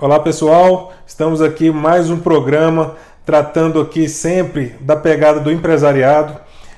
Olá pessoal, estamos aqui mais um programa tratando aqui sempre da pegada do empresariado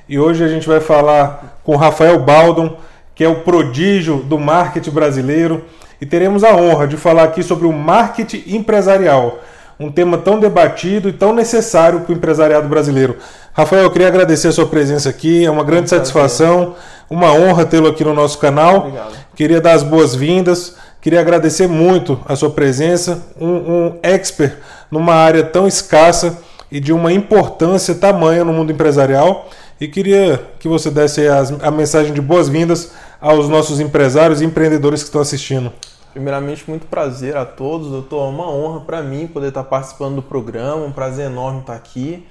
e hoje a gente vai falar com Rafael Baldon, que é o prodígio do marketing brasileiro e teremos a honra de falar aqui sobre o marketing empresarial, um tema tão debatido e tão necessário para o empresariado brasileiro. Rafael, eu queria agradecer a sua presença aqui, é uma grande Muito satisfação, prazer. uma honra tê-lo aqui no nosso canal. Obrigado. Queria dar as boas-vindas, queria agradecer muito a sua presença, um, um expert numa área tão escassa e de uma importância tamanha no mundo empresarial. E queria que você desse a mensagem de boas-vindas aos nossos empresários e empreendedores que estão assistindo. Primeiramente, muito prazer a todos, doutor. É uma honra para mim poder estar participando do programa, um prazer enorme estar aqui.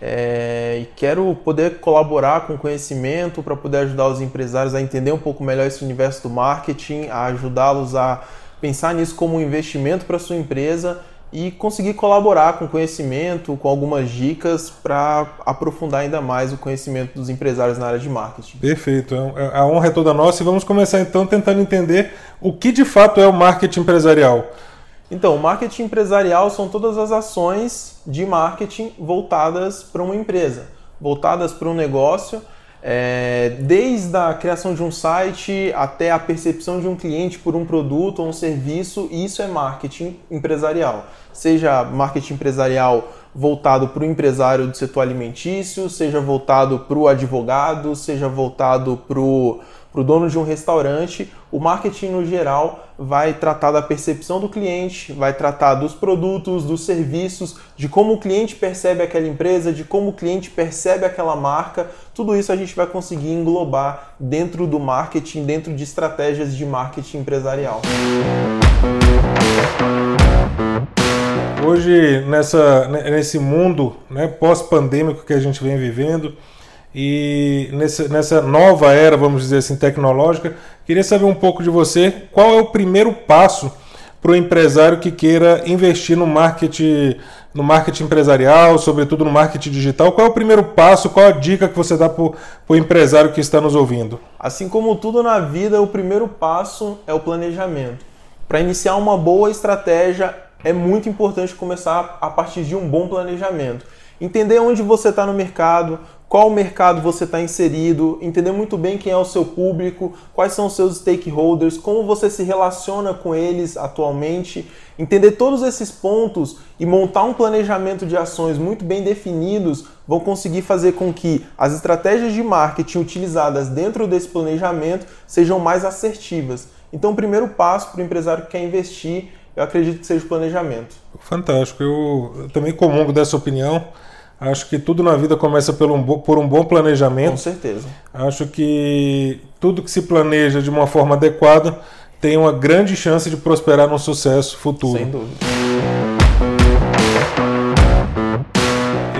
É, e quero poder colaborar com conhecimento para poder ajudar os empresários a entender um pouco melhor esse universo do marketing, a ajudá-los a pensar nisso como um investimento para sua empresa e conseguir colaborar com conhecimento, com algumas dicas para aprofundar ainda mais o conhecimento dos empresários na área de marketing. Perfeito, é é, a honra é toda nossa e vamos começar então tentando entender o que de fato é o marketing empresarial. Então, marketing empresarial são todas as ações de marketing voltadas para uma empresa, voltadas para um negócio, é, desde a criação de um site até a percepção de um cliente por um produto ou um serviço, isso é marketing empresarial. Seja marketing empresarial voltado para o empresário do setor alimentício, seja voltado para o advogado, seja voltado para o dono de um restaurante, o marketing no geral vai tratar da percepção do cliente, vai tratar dos produtos, dos serviços, de como o cliente percebe aquela empresa, de como o cliente percebe aquela marca. Tudo isso a gente vai conseguir englobar dentro do marketing, dentro de estratégias de marketing empresarial. Hoje, nessa, nesse mundo né, pós-pandêmico que a gente vem vivendo, e nessa, nessa nova era, vamos dizer assim, tecnológica, queria saber um pouco de você, qual é o primeiro passo para o empresário que queira investir no marketing, no marketing empresarial, sobretudo no marketing digital? Qual é o primeiro passo, qual a dica que você dá para o empresário que está nos ouvindo? Assim como tudo na vida, o primeiro passo é o planejamento. Para iniciar uma boa estratégia, é muito importante começar a partir de um bom planejamento. Entender onde você está no mercado, qual mercado você está inserido, entender muito bem quem é o seu público, quais são os seus stakeholders, como você se relaciona com eles atualmente, entender todos esses pontos e montar um planejamento de ações muito bem definidos vão conseguir fazer com que as estratégias de marketing utilizadas dentro desse planejamento sejam mais assertivas. Então, o primeiro passo para o empresário que quer investir, eu acredito que seja o planejamento. Fantástico, eu também comungo dessa opinião. Acho que tudo na vida começa por um, por um bom planejamento. Com certeza. Acho que tudo que se planeja de uma forma adequada tem uma grande chance de prosperar no sucesso futuro. Sem dúvida.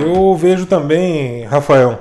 Eu vejo também, Rafael,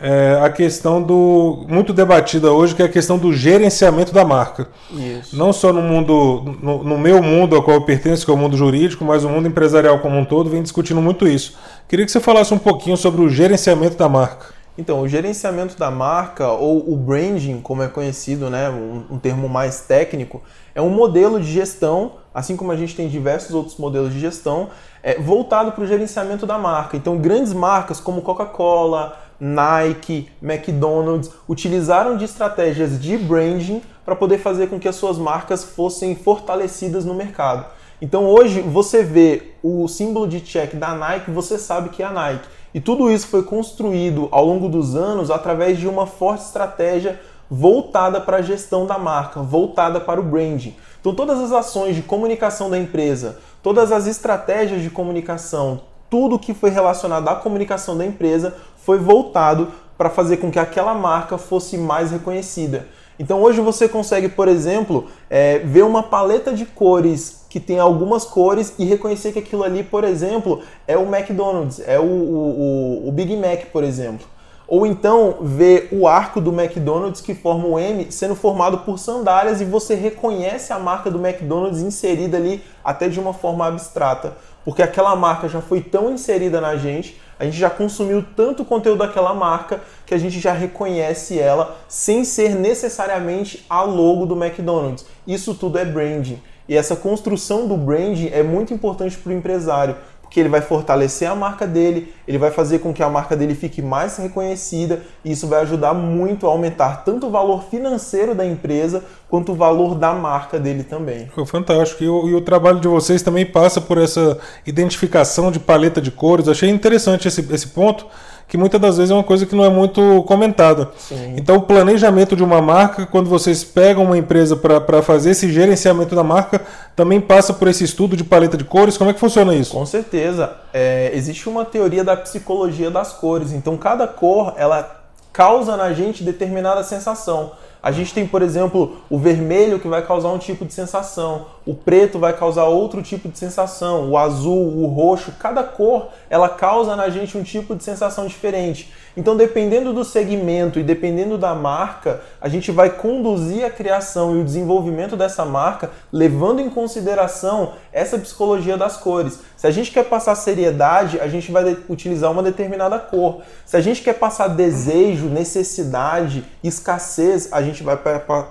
é, a questão do muito debatida hoje, que é a questão do gerenciamento da marca. Isso. Não só no mundo, no, no, meu mundo ao qual eu pertenço, que é o mundo jurídico, mas o mundo empresarial como um todo vem discutindo muito isso. Queria que você falasse um pouquinho sobre o gerenciamento da marca. Então, o gerenciamento da marca, ou o branding, como é conhecido, né, um, um termo mais técnico, é um modelo de gestão, assim como a gente tem diversos outros modelos de gestão, é, voltado para o gerenciamento da marca. Então, grandes marcas como Coca-Cola, Nike, McDonald's utilizaram de estratégias de branding para poder fazer com que as suas marcas fossem fortalecidas no mercado. Então hoje você vê o símbolo de check da Nike, você sabe que é a Nike. E tudo isso foi construído ao longo dos anos através de uma forte estratégia voltada para a gestão da marca, voltada para o branding. Então todas as ações de comunicação da empresa, todas as estratégias de comunicação, tudo que foi relacionado à comunicação da empresa foi voltado para fazer com que aquela marca fosse mais reconhecida. Então hoje você consegue, por exemplo, é, ver uma paleta de cores que tem algumas cores e reconhecer que aquilo ali, por exemplo, é o McDonald's, é o, o, o Big Mac, por exemplo. Ou então ver o arco do McDonald's que forma o M sendo formado por sandálias e você reconhece a marca do McDonald's inserida ali até de uma forma abstrata. Porque aquela marca já foi tão inserida na gente, a gente já consumiu tanto conteúdo daquela marca que a gente já reconhece ela sem ser necessariamente a logo do McDonald's. Isso tudo é branding. E essa construção do branding é muito importante para o empresário, porque ele vai fortalecer a marca dele, ele vai fazer com que a marca dele fique mais reconhecida e isso vai ajudar muito a aumentar tanto o valor financeiro da empresa quanto o valor da marca dele também. Fantástico. E o, e o trabalho de vocês também passa por essa identificação de paleta de cores. Achei interessante esse, esse ponto que muitas das vezes é uma coisa que não é muito comentada. Sim. Então, o planejamento de uma marca, quando vocês pegam uma empresa para fazer esse gerenciamento da marca, também passa por esse estudo de paleta de cores. Como é que funciona isso? Com certeza. É, existe uma teoria da psicologia das cores. Então, cada cor ela causa na gente determinada sensação. A gente tem, por exemplo, o vermelho que vai causar um tipo de sensação, o preto vai causar outro tipo de sensação, o azul, o roxo, cada cor ela causa na gente um tipo de sensação diferente. Então, dependendo do segmento e dependendo da marca, a gente vai conduzir a criação e o desenvolvimento dessa marca levando em consideração essa psicologia das cores. Se a gente quer passar seriedade, a gente vai utilizar uma determinada cor. Se a gente quer passar desejo, necessidade, escassez, a gente vai,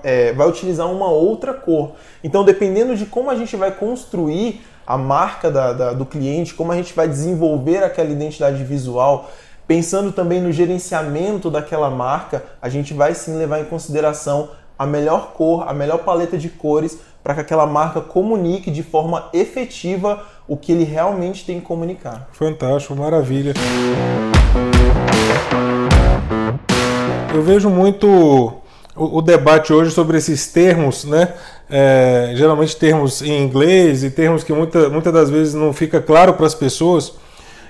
é, vai utilizar uma outra cor. Então, dependendo de como a gente vai construir a marca da, da, do cliente, como a gente vai desenvolver aquela identidade visual, Pensando também no gerenciamento daquela marca, a gente vai sim levar em consideração a melhor cor, a melhor paleta de cores para que aquela marca comunique de forma efetiva o que ele realmente tem que comunicar. Fantástico, maravilha. Eu vejo muito o, o debate hoje sobre esses termos, né? É, geralmente termos em inglês e termos que muita, muitas das vezes não fica claro para as pessoas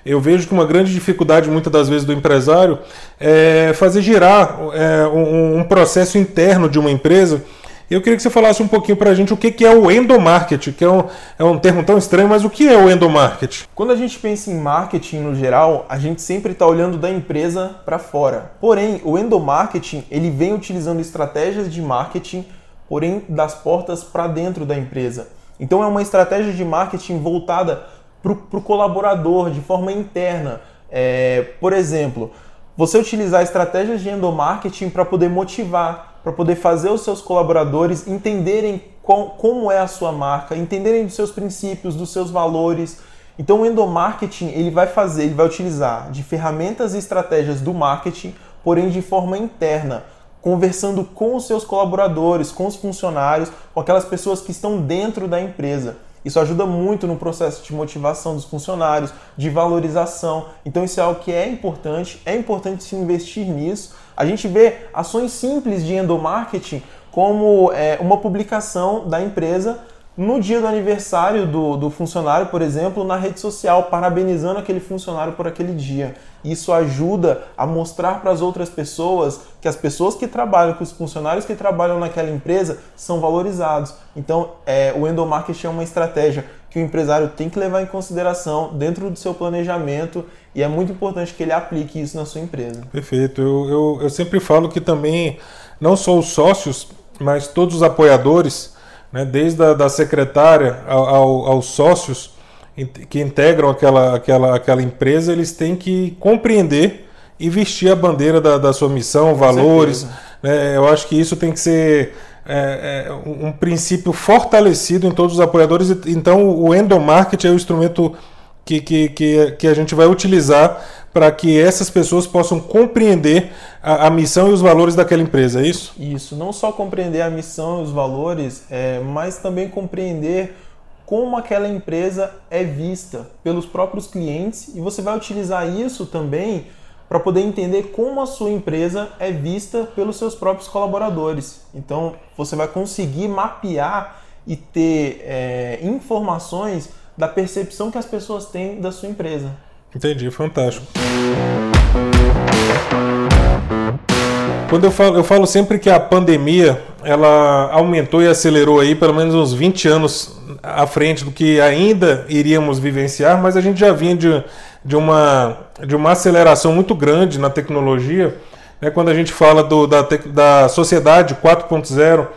eu vejo que uma grande dificuldade, muitas das vezes, do empresário é fazer girar é, um, um, processo interno de uma empresa. Eu queria que você falasse um pouquinho para a gente o que, é o endomarketing, que é um, é um termo tão estranho, mas o que é o endomarketing? Quando a gente pensa em marketing no geral, a gente sempre está olhando da empresa para fora. Porém, o endomarketing ele vem utilizando estratégias de marketing, porém das portas para dentro da empresa. Então é uma estratégia de marketing voltada para o colaborador de forma interna. É, por exemplo, você utilizar estratégias de endomarketing para poder motivar, para poder fazer os seus colaboradores entenderem qual, como é a sua marca, entenderem dos seus princípios, dos seus valores. Então o endomarketing ele vai fazer, ele vai utilizar de ferramentas e estratégias do marketing, porém de forma interna, conversando com os seus colaboradores, com os funcionários, com aquelas pessoas que estão dentro da empresa. Isso ajuda muito no processo de motivação dos funcionários, de valorização. Então isso é algo que é importante, é importante se investir nisso. A gente vê ações simples de endomarketing como é, uma publicação da empresa no dia do aniversário do, do funcionário, por exemplo, na rede social, parabenizando aquele funcionário por aquele dia. Isso ajuda a mostrar para as outras pessoas que as pessoas que trabalham, que os funcionários que trabalham naquela empresa são valorizados. Então, é, o endomarketing é uma estratégia que o empresário tem que levar em consideração dentro do seu planejamento e é muito importante que ele aplique isso na sua empresa. Perfeito. Eu, eu, eu sempre falo que também, não só os sócios, mas todos os apoiadores né, desde a da secretária ao, ao, aos sócios que integram aquela, aquela, aquela empresa, eles têm que compreender e vestir a bandeira da, da sua missão, valores. Né, eu acho que isso tem que ser é, é, um princípio fortalecido em todos os apoiadores. Então, o endomarketing é o instrumento que, que, que, que a gente vai utilizar para que essas pessoas possam compreender a, a, missão e os valores daquela empresa, é isso? Isso, não só compreender a missão e os valores, é, mas também compreender como aquela empresa é vista pelos próprios clientes e você vai utilizar isso também para poder entender como a sua empresa é vista pelos seus próprios colaboradores. Então você vai conseguir mapear e ter é, informações da percepção que as pessoas têm da sua empresa. Entendi, fantástico. Quando eu falo, eu falo sempre que a pandemia ela aumentou e acelerou aí pelo menos uns 20 anos à frente do que ainda iríamos vivenciar, mas a gente já vinha de, de, uma, de uma aceleração muito grande na tecnologia. Né, quando a gente fala do, da, da sociedade 4.0,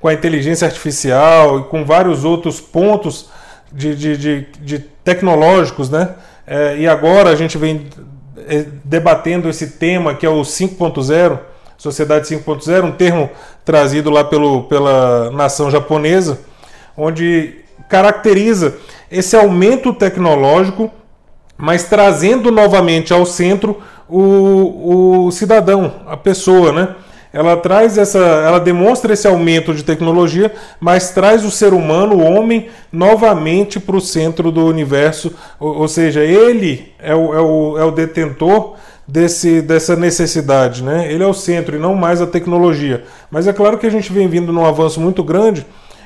com a inteligência artificial e com vários outros pontos de, de, de, de tecnológicos, né? É, e agora a gente vem é, debatendo esse tema que é o 5.0, Sociedade 5.0, um termo trazido lá pelo, pela nação japonesa, onde caracteriza esse aumento tecnológico, mas trazendo novamente ao centro o, o cidadão, a pessoa, né? Ela traz essa, ela demonstra esse aumento de tecnologia, mas traz o ser humano, o homem, novamente para o centro do universo. Ou, ou seja, ele é o, é o, é o detentor desse, dessa necessidade, né? Ele é o centro e não mais a tecnologia. Mas é claro que a gente vem vindo num avanço muito grande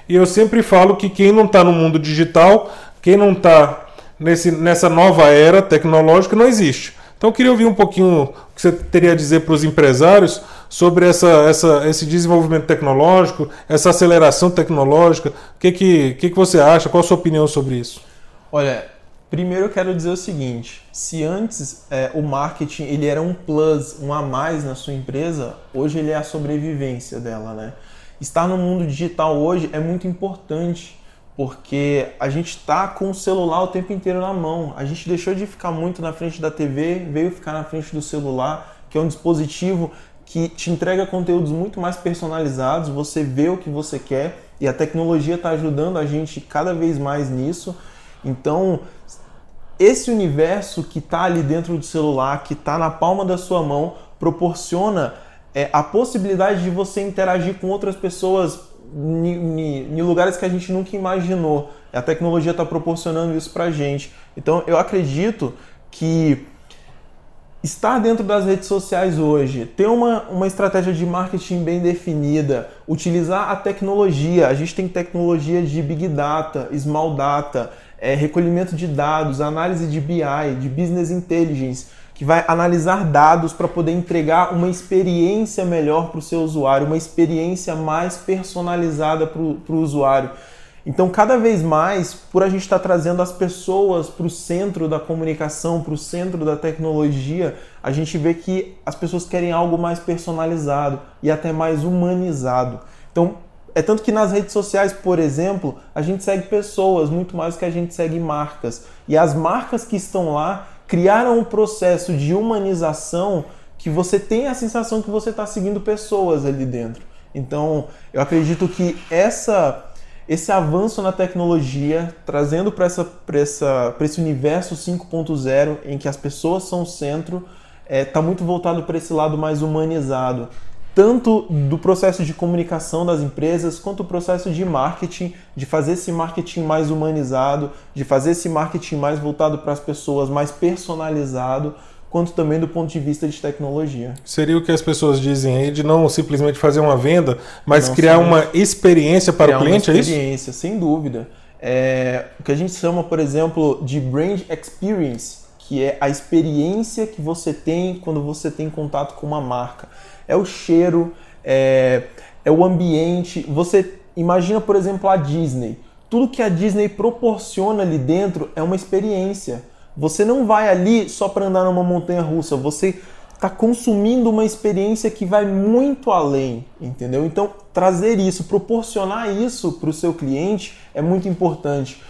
e eu sempre falo que quem não está no mundo digital, quem não está nessa nova era tecnológica, não existe. Então eu queria ouvir um pouquinho o que você teria a dizer para os empresários sobre essa, essa, esse desenvolvimento tecnológico, essa aceleração tecnológica. O que, que, que, que você acha? Qual a sua opinião sobre isso? Olha, primeiro eu quero dizer o seguinte: se antes é, o marketing ele era um plus, um a mais na sua empresa, hoje ele é a sobrevivência dela, né? Estar no mundo digital hoje é muito importante porque a gente está com o celular o tempo inteiro na mão. A gente deixou de ficar muito na frente da TV, veio ficar na frente do celular, que é um dispositivo que te entrega conteúdos muito mais personalizados, você vê o que você quer e a tecnologia está ajudando a gente cada vez mais nisso. Então, esse universo que está ali dentro do celular, que está na palma da sua mão, proporciona é, a possibilidade de você interagir com outras pessoas em lugares que a gente nunca imaginou. A tecnologia está proporcionando isso para a gente. Então, eu acredito que estar dentro das redes sociais hoje, ter uma, uma estratégia de marketing bem definida, utilizar a tecnologia. A gente tem tecnologia de Big Data, Small Data, é, recolhimento de dados, análise de BI, de Business Intelligence, que vai analisar dados para poder entregar uma experiência melhor para o seu usuário, uma experiência mais personalizada para o usuário. Então, cada vez mais, por a gente estar tá trazendo as pessoas para o centro da comunicação, para o centro da tecnologia, a gente vê que as pessoas querem algo mais personalizado e até mais humanizado. Então, é tanto que nas redes sociais, por exemplo, a gente segue pessoas muito mais que a gente segue marcas. E as marcas que estão lá criaram um processo de humanização que você tem a sensação que você está seguindo pessoas ali dentro. Então, eu acredito que essa esse avanço na tecnologia, trazendo para esse universo 5.0 em que as pessoas são o centro, está é, tá muito voltado para esse lado mais humanizado, tanto do processo de comunicação das empresas quanto o processo de marketing, de fazer esse marketing mais humanizado, de fazer esse marketing mais voltado para as pessoas, mais personalizado quanto também do ponto de vista de tecnologia. Seria o que as pessoas dizem aí de não simplesmente fazer uma venda, mas não criar uma experiência para o cliente, é isso? Experiência, sem dúvida. É, o que a gente chama, por exemplo, de brand experience, que é a experiência que você tem quando você tem contato com uma marca. É o cheiro, é, é o ambiente. Você imagina, por exemplo, a Disney. Tudo que a Disney proporciona ali dentro é uma experiência você não vai ali só para andar numa montanha russa, você está consumindo uma experiência que vai muito além, entendeu? Então, trazer isso, proporcionar isso para o seu cliente é muito importante.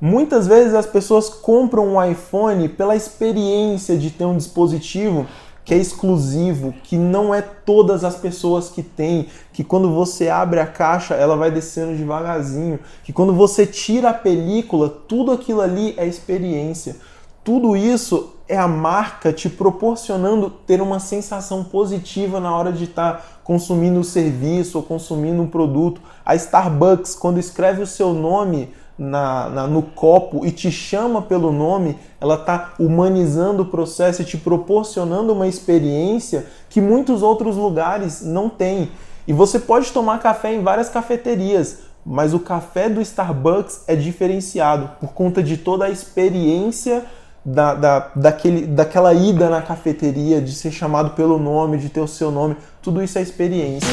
Muitas vezes as pessoas compram um iPhone pela experiência de ter um dispositivo que é exclusivo, que não é todas as pessoas que têm, que quando você abre a caixa ela vai descendo devagarzinho, que quando você tira a película, tudo aquilo ali é experiência. Tudo isso é a marca te proporcionando ter uma sensação positiva na hora de estar tá consumindo o serviço ou consumindo um produto. A Starbucks, quando escreve o seu nome na, na, no copo e te chama pelo nome, ela está humanizando o processo e te proporcionando uma experiência que muitos outros lugares não têm. E você pode tomar café em várias cafeterias, mas o café do Starbucks é diferenciado por conta de toda a experiência da, da, daquele, daquela ida na cafeteria, de ser chamado pelo nome, de ter o seu nome, tudo isso é experiência.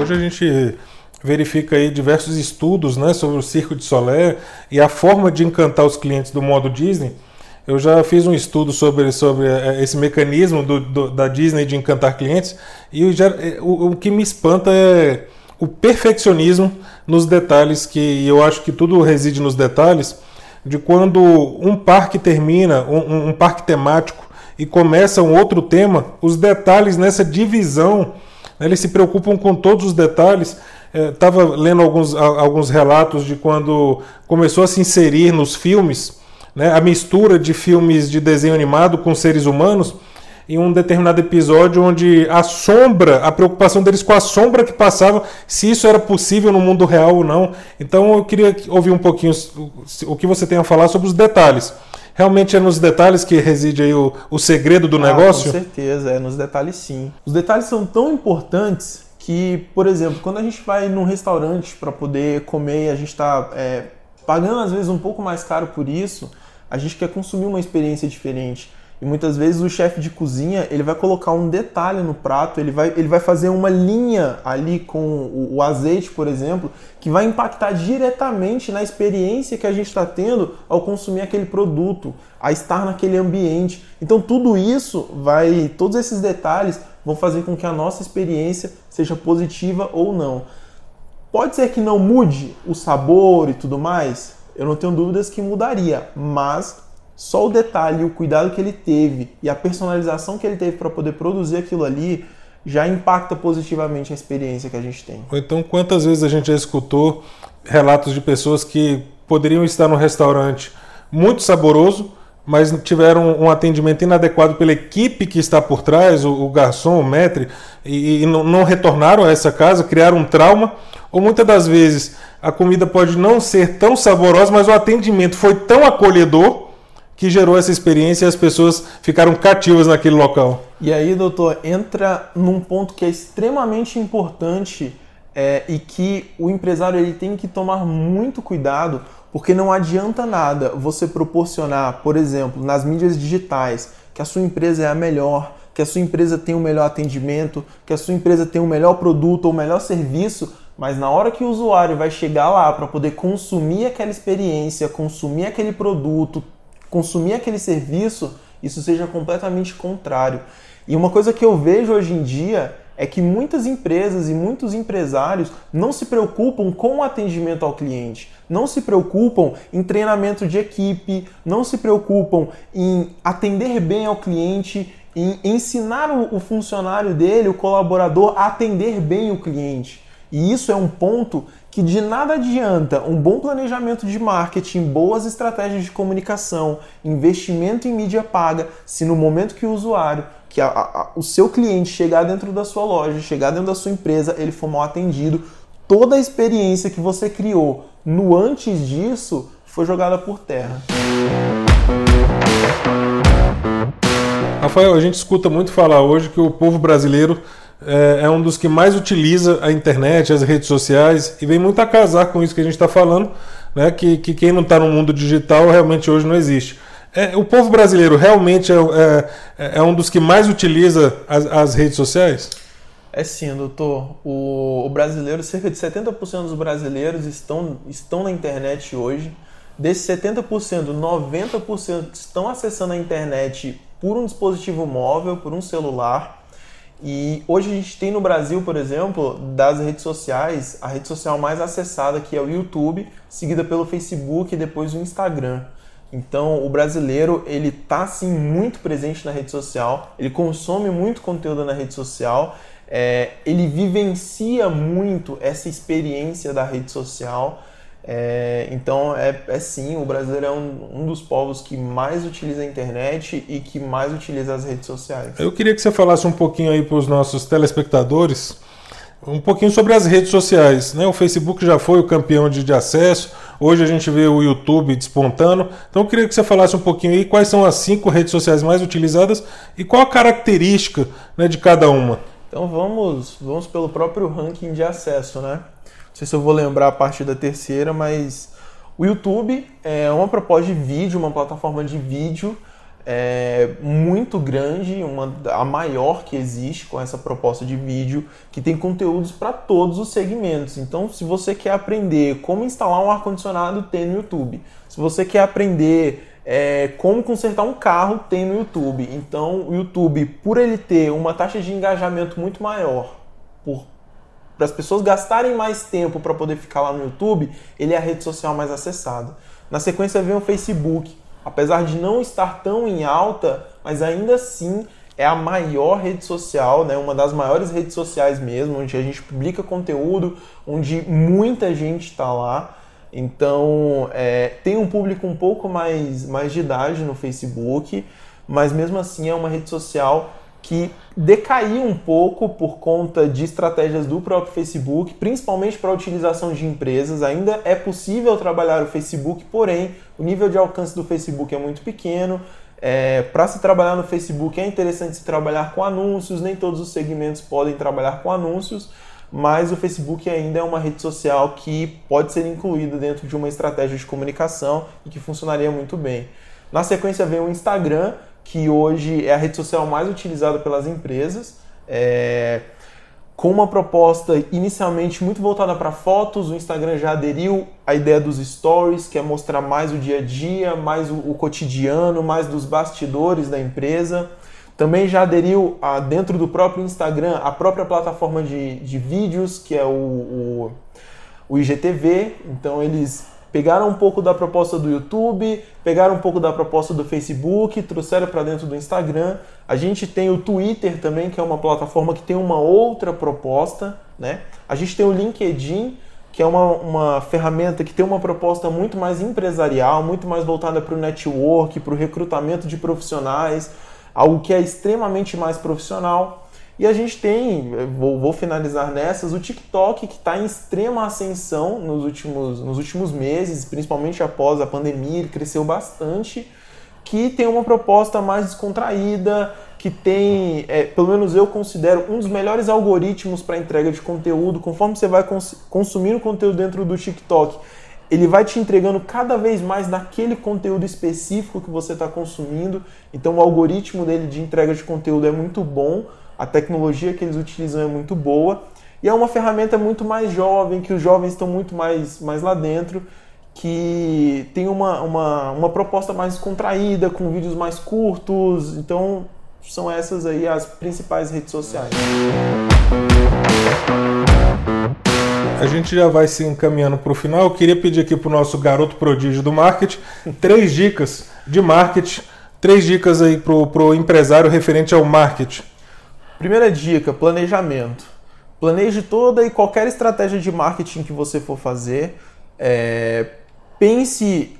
Hoje a gente verifica aí diversos estudos né, sobre o Circo de Solé e a forma de encantar os clientes do modo Disney. Eu já fiz um estudo sobre, sobre eh, esse mecanismo do, do, da Disney de encantar clientes e eh, o, o que me espanta é o perfeccionismo nos detalhes, que eu acho que tudo reside nos detalhes, de quando um parque termina, um, um parque temático, e começa um outro tema, os detalhes nessa divisão, né, eles se preocupam com todos os detalhes, Estava é, lendo alguns, alguns relatos de quando começou a se inserir nos filmes né, a mistura de filmes de desenho animado com seres humanos em um determinado episódio onde a sombra, a preocupação deles com a sombra que passava, se isso era possível no mundo real ou não. Então eu queria ouvir um pouquinho o que você tem a falar sobre os detalhes. Realmente é nos detalhes que reside aí o, o segredo do ah, negócio? Com certeza, é nos detalhes sim. Os detalhes são tão importantes que, por exemplo, quando a gente vai num restaurante para poder comer e a gente está é, pagando às vezes um pouco mais caro por isso, a gente quer consumir uma experiência diferente. E muitas vezes o chefe de cozinha ele vai colocar um detalhe no prato, ele vai, ele vai fazer uma linha ali com o, o azeite, por exemplo, que vai impactar diretamente na experiência que a gente está tendo ao consumir aquele produto, a estar naquele ambiente. Então tudo isso vai, todos esses detalhes vão fazer com que a nossa experiência seja positiva ou não. Pode ser que não mude o sabor e tudo mais, eu não tenho dúvidas que mudaria, mas só o detalhe, o cuidado que ele teve e a personalização que ele teve para poder produzir aquilo ali já impacta positivamente a experiência que a gente tem. Então, quantas vezes a gente já escutou relatos de pessoas que poderiam estar no restaurante muito saboroso, mas tiveram um atendimento inadequado pela equipe que está por trás, o, garçom, o maître, e, não retornaram a essa casa, criaram um trauma, ou muitas das vezes a comida pode não ser tão saborosa, mas o atendimento foi tão acolhedor que gerou essa experiência e as pessoas ficaram cativas naquele local. E aí, doutor, entra num ponto que é extremamente importante é, e que o empresário ele tem que tomar muito cuidado, porque não adianta nada você proporcionar, por exemplo, nas mídias digitais, que a sua empresa é a melhor, que a sua empresa tem o melhor atendimento, que a sua empresa tem o melhor produto ou o melhor serviço, mas na hora que o usuário vai chegar lá para poder consumir aquela experiência, consumir aquele produto, consumir aquele serviço, isso seja completamente contrário. E uma coisa que eu vejo hoje em dia é que muitas empresas e muitos empresários não se preocupam com o atendimento ao cliente, não se preocupam em treinamento de equipe, não se preocupam em atender bem ao cliente, em ensinar o funcionário dele, o colaborador, a atender bem o cliente. E isso é um ponto que de nada adianta um bom planejamento de marketing, boas estratégias de comunicação, investimento em mídia paga, se no momento que o usuário, que a, a, o seu cliente chegar dentro da sua loja, chegar dentro da sua empresa, ele for mal atendido, toda a experiência que você criou no antes disso foi jogada por terra. Rafael, a gente escuta muito falar hoje que o povo brasileiro é, é, um dos que mais utiliza a internet, as redes sociais, e vem muito a casar com isso que a gente está falando, né? que, que quem não está no mundo digital realmente hoje não existe. É, o povo brasileiro realmente é, é, é, um dos que mais utiliza as, as, redes sociais? É sim, doutor. O, o brasileiro, cerca de 70% dos brasileiros estão, estão na internet hoje. Desses 70%, 90% estão acessando a internet por um dispositivo móvel, por um celular e hoje a gente tem no Brasil, por exemplo, das redes sociais, a rede social mais acessada que é o YouTube, seguida pelo Facebook e depois o Instagram. Então, o brasileiro, ele tá sim muito presente na rede social, ele consome muito conteúdo na rede social, é, ele vivencia muito essa experiência da rede social. É, então, é, é, sim, o brasileiro é um, um, dos povos que mais utiliza a internet e que mais utiliza as redes sociais. Eu queria que você falasse um pouquinho aí para os nossos telespectadores, um pouquinho sobre as redes sociais. Né? O Facebook já foi o campeão de, de acesso, hoje a gente vê o YouTube despontando. Então, eu queria que você falasse um pouquinho aí quais são as cinco redes sociais mais utilizadas e qual a característica né, de cada uma. Então, vamos, vamos pelo próprio ranking de acesso, né? Não sei se eu vou lembrar a partir da terceira, mas o YouTube é uma proposta de vídeo, uma plataforma de vídeo é, muito grande, uma, a maior que existe com essa proposta de vídeo, que tem conteúdos para todos os segmentos. Então, se você quer aprender como instalar um ar-condicionado, tem no YouTube. Se você quer aprender é, como consertar um carro, tem no YouTube. Então, o YouTube, por ele ter uma taxa de engajamento muito maior, para as pessoas gastarem mais tempo para poder ficar lá no YouTube, ele é a rede social mais acessada. Na sequência vem o Facebook, apesar de não estar tão em alta, mas ainda assim é a maior rede social, né, uma das maiores redes sociais mesmo, onde a gente publica conteúdo, onde muita gente está lá. Então, é, tem um público um pouco mais, mais de idade no Facebook, mas mesmo assim é uma rede social que decaiu um pouco por conta de estratégias do próprio Facebook, principalmente para a utilização de empresas. Ainda é possível trabalhar o Facebook, porém, o nível de alcance do Facebook é muito pequeno. É, para se trabalhar no Facebook é interessante se trabalhar com anúncios, nem todos os segmentos podem trabalhar com anúncios, mas o Facebook ainda é uma rede social que pode ser incluída dentro de uma estratégia de comunicação e que funcionaria muito bem. Na sequência vem o Instagram, que hoje é a rede social mais utilizada pelas empresas. É, com uma proposta inicialmente muito voltada para fotos, o Instagram já aderiu à ideia dos stories, que é mostrar mais o dia a dia, mais o, o cotidiano, mais dos bastidores da empresa. Também já aderiu a, dentro do próprio Instagram a própria plataforma de, de vídeos, que é o, o, o IGTV. Então eles pegaram um pouco da proposta do YouTube, pegaram um pouco da proposta do Facebook, trouxeram para dentro do Instagram. A gente tem o Twitter também, que é uma plataforma que tem uma outra proposta, né? A gente tem o LinkedIn, que é uma, uma ferramenta que tem uma proposta muito mais empresarial, muito mais voltada para o network, para o recrutamento de profissionais, algo que é extremamente mais profissional. E a gente tem, vou, vou finalizar nessas, o TikTok que está em extrema ascensão nos últimos, nos últimos meses, principalmente após a pandemia, ele cresceu bastante, que tem uma proposta mais descontraída, que tem, é, pelo menos eu considero, um dos melhores algoritmos para entrega de conteúdo. Conforme você vai cons consumir o conteúdo dentro do TikTok, ele vai te entregando cada vez mais daquele conteúdo específico que você está consumindo. Então o algoritmo dele de entrega de conteúdo é muito bom a tecnologia que eles utilizam é muito boa e é uma ferramenta muito mais jovem, que os jovens estão muito mais, mais lá dentro, que tem uma, uma, uma proposta mais contraída, com vídeos mais curtos. Então, são essas aí as principais redes sociais. A gente já vai se encaminhando para o final. Eu queria pedir aqui para o nosso garoto prodígio do marketing três dicas de marketing, três dicas aí para o empresário referente ao marketing. Primeira dica: planejamento. Planeje toda e qualquer estratégia de marketing que você for fazer. É, pense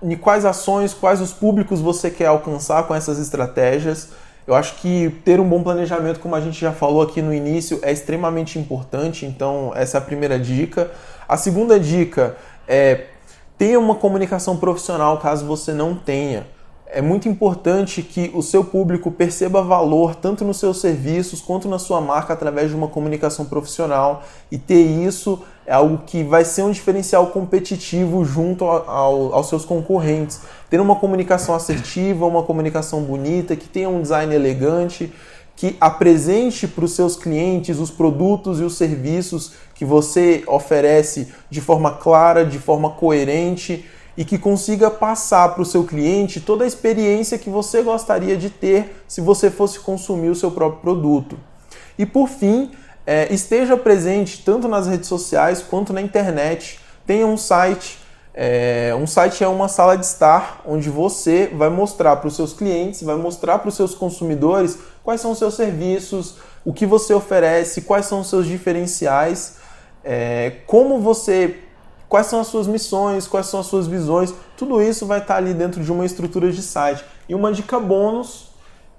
em quais ações, quais os públicos você quer alcançar com essas estratégias. Eu acho que ter um bom planejamento, como a gente já falou aqui no início, é extremamente importante. Então, essa é a primeira dica. A segunda dica é tenha uma comunicação profissional caso você não tenha é muito importante que o seu público perceba valor tanto nos seus serviços quanto na sua marca através de uma comunicação profissional e ter isso é algo que vai ser um diferencial competitivo junto ao, ao, aos seus concorrentes. Ter uma comunicação assertiva, uma comunicação bonita, que tenha um design elegante, que apresente para os seus clientes os produtos e os serviços que você oferece de forma clara, de forma coerente e que consiga passar para o seu cliente toda a experiência que você gostaria de ter se você fosse consumir o seu próprio produto. E por fim, é, esteja presente tanto nas redes sociais quanto na internet. Tenha um site. É, um site é uma sala de estar onde você vai mostrar para os seus clientes, vai mostrar para os seus consumidores quais são os seus serviços, o que você oferece, quais são os seus diferenciais, é, como você quais são as suas missões, quais são as suas visões, tudo isso vai estar ali dentro de uma estrutura de site. E uma dica bônus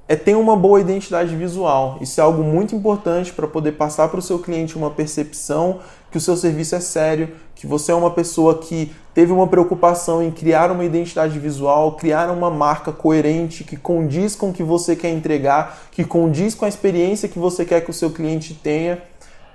é ter uma boa identidade visual. Isso é algo muito importante para poder passar para o seu cliente uma percepção que o seu serviço é sério, que você é uma pessoa que teve uma preocupação em criar uma identidade visual, criar uma marca coerente que condiz com o que você quer entregar, que condiz com a experiência que você quer que o seu cliente tenha.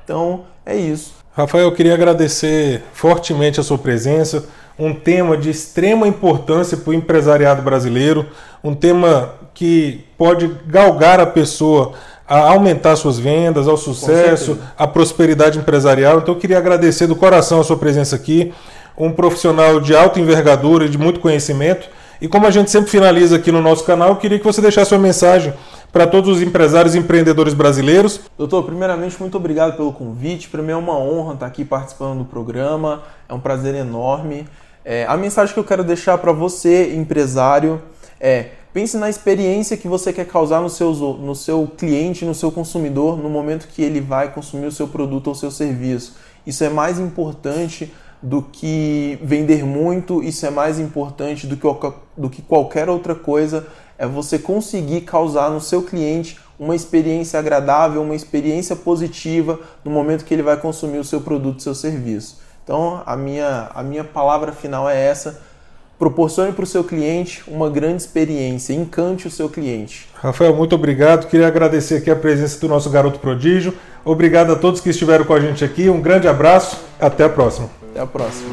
Então, é isso. Rafael, eu queria agradecer fortemente a sua presença. Um tema de extrema importância para o empresariado brasileiro, um tema que pode galgar a pessoa a aumentar suas vendas, ao sucesso, à prosperidade empresarial. Então, eu queria agradecer do coração a sua presença aqui. Um profissional de alta envergadura e de muito conhecimento. E como a gente sempre finaliza aqui no nosso canal, eu queria que você deixasse sua mensagem para todos os empresários e empreendedores brasileiros. Doutor, primeiramente, muito obrigado pelo convite. Para mim é uma honra estar aqui participando do programa, é um prazer enorme. É, a mensagem que eu quero deixar para você, empresário, é Pense na experiência que você quer causar no seu, no seu cliente, no seu consumidor, no momento que ele vai consumir o seu produto ou seu serviço. Isso é mais importante do que vender muito, isso é mais importante do que, do que qualquer outra coisa. É você conseguir causar no seu cliente uma experiência agradável, uma experiência positiva no momento que ele vai consumir o seu produto, seu serviço. Então, a minha, a minha palavra final é essa. Proporcione para o seu cliente uma grande experiência, encante o seu cliente. Rafael, muito obrigado. Queria agradecer aqui a presença do nosso garoto prodígio. Obrigado a todos que estiveram com a gente aqui. Um grande abraço. Até a próxima. Até a próxima.